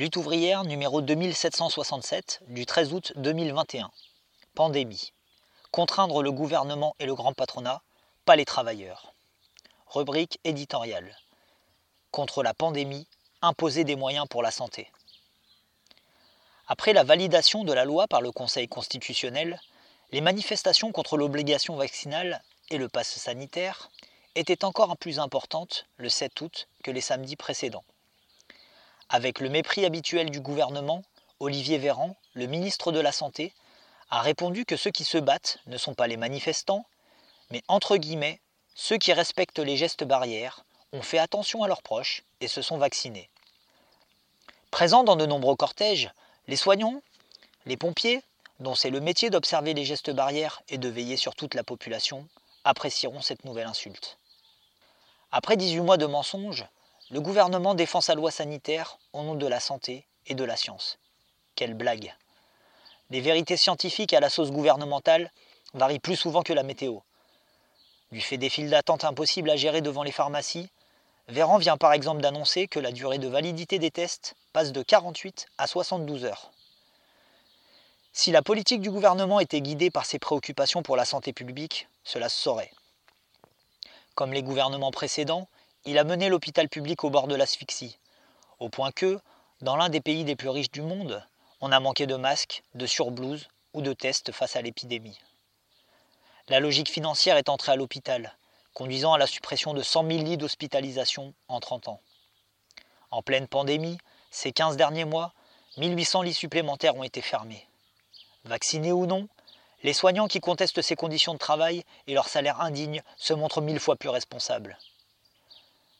Lutte ouvrière numéro 2767 du 13 août 2021. Pandémie. Contraindre le gouvernement et le grand patronat, pas les travailleurs. Rubrique éditoriale. Contre la pandémie, imposer des moyens pour la santé. Après la validation de la loi par le Conseil constitutionnel, les manifestations contre l'obligation vaccinale et le passe sanitaire étaient encore plus importantes le 7 août que les samedis précédents. Avec le mépris habituel du gouvernement, Olivier Véran, le ministre de la Santé, a répondu que ceux qui se battent ne sont pas les manifestants, mais entre guillemets, ceux qui respectent les gestes barrières, ont fait attention à leurs proches et se sont vaccinés. Présents dans de nombreux cortèges, les soignants, les pompiers, dont c'est le métier d'observer les gestes barrières et de veiller sur toute la population, apprécieront cette nouvelle insulte. Après 18 mois de mensonges, le gouvernement défend sa loi sanitaire au nom de la santé et de la science. Quelle blague Les vérités scientifiques à la sauce gouvernementale varient plus souvent que la météo. Du fait des files d'attente impossibles à gérer devant les pharmacies, Véran vient par exemple d'annoncer que la durée de validité des tests passe de 48 à 72 heures. Si la politique du gouvernement était guidée par ses préoccupations pour la santé publique, cela se saurait. Comme les gouvernements précédents, il a mené l'hôpital public au bord de l'asphyxie, au point que, dans l'un des pays les plus riches du monde, on a manqué de masques, de surblouses ou de tests face à l'épidémie. La logique financière est entrée à l'hôpital, conduisant à la suppression de 100 000 lits d'hospitalisation en 30 ans. En pleine pandémie, ces 15 derniers mois, 1800 lits supplémentaires ont été fermés. Vaccinés ou non, les soignants qui contestent ces conditions de travail et leur salaire indigne se montrent mille fois plus responsables.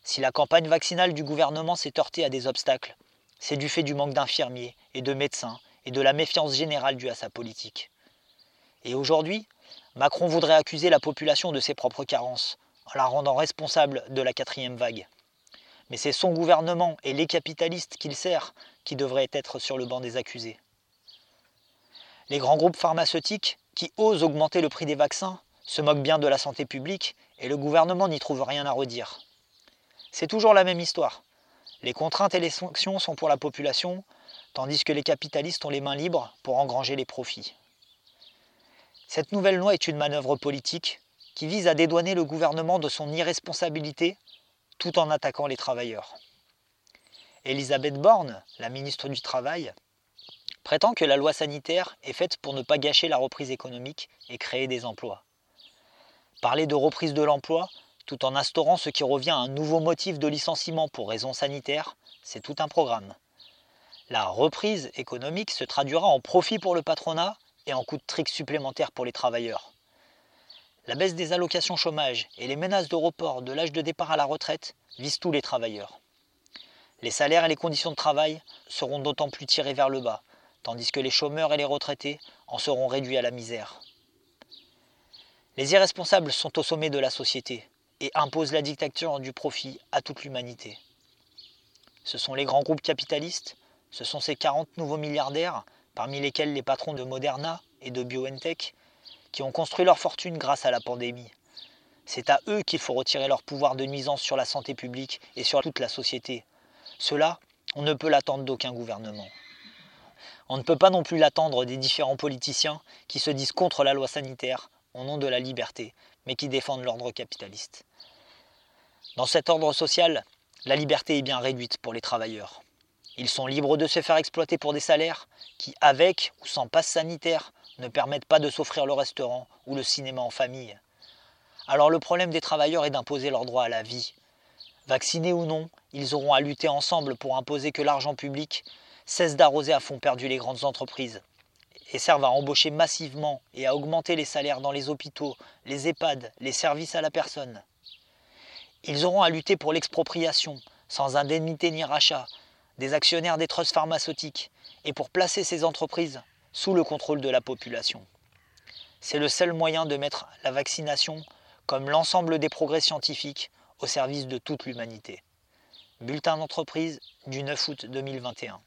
Si la campagne vaccinale du gouvernement s'est heurtée à des obstacles, c'est du fait du manque d'infirmiers et de médecins et de la méfiance générale due à sa politique. Et aujourd'hui, Macron voudrait accuser la population de ses propres carences, en la rendant responsable de la quatrième vague. Mais c'est son gouvernement et les capitalistes qu'il sert qui devraient être sur le banc des accusés. Les grands groupes pharmaceutiques, qui osent augmenter le prix des vaccins, se moquent bien de la santé publique et le gouvernement n'y trouve rien à redire. C'est toujours la même histoire. Les contraintes et les sanctions sont pour la population, tandis que les capitalistes ont les mains libres pour engranger les profits. Cette nouvelle loi est une manœuvre politique qui vise à dédouaner le gouvernement de son irresponsabilité tout en attaquant les travailleurs. Elisabeth Borne, la ministre du Travail, prétend que la loi sanitaire est faite pour ne pas gâcher la reprise économique et créer des emplois. Parler de reprise de l'emploi tout en instaurant ce qui revient à un nouveau motif de licenciement pour raisons sanitaires, c'est tout un programme. La reprise économique se traduira en profit pour le patronat et en coûts de trick supplémentaires pour les travailleurs. La baisse des allocations chômage et les menaces de report de l'âge de départ à la retraite visent tous les travailleurs. Les salaires et les conditions de travail seront d'autant plus tirés vers le bas, tandis que les chômeurs et les retraités en seront réduits à la misère. Les irresponsables sont au sommet de la société, et impose la dictature du profit à toute l'humanité. Ce sont les grands groupes capitalistes, ce sont ces 40 nouveaux milliardaires, parmi lesquels les patrons de Moderna et de BioNTech, qui ont construit leur fortune grâce à la pandémie. C'est à eux qu'il faut retirer leur pouvoir de nuisance sur la santé publique et sur toute la société. Cela, on ne peut l'attendre d'aucun gouvernement. On ne peut pas non plus l'attendre des différents politiciens qui se disent contre la loi sanitaire au nom de la liberté, mais qui défendent l'ordre capitaliste. Dans cet ordre social, la liberté est bien réduite pour les travailleurs. Ils sont libres de se faire exploiter pour des salaires qui, avec ou sans passe sanitaire, ne permettent pas de s'offrir le restaurant ou le cinéma en famille. Alors le problème des travailleurs est d'imposer leur droit à la vie. Vaccinés ou non, ils auront à lutter ensemble pour imposer que l'argent public cesse d'arroser à fond perdu les grandes entreprises et serve à embaucher massivement et à augmenter les salaires dans les hôpitaux, les EHPAD, les services à la personne. Ils auront à lutter pour l'expropriation, sans indemnité ni rachat, des actionnaires des trusts pharmaceutiques et pour placer ces entreprises sous le contrôle de la population. C'est le seul moyen de mettre la vaccination, comme l'ensemble des progrès scientifiques, au service de toute l'humanité. Bulletin d'entreprise du 9 août 2021.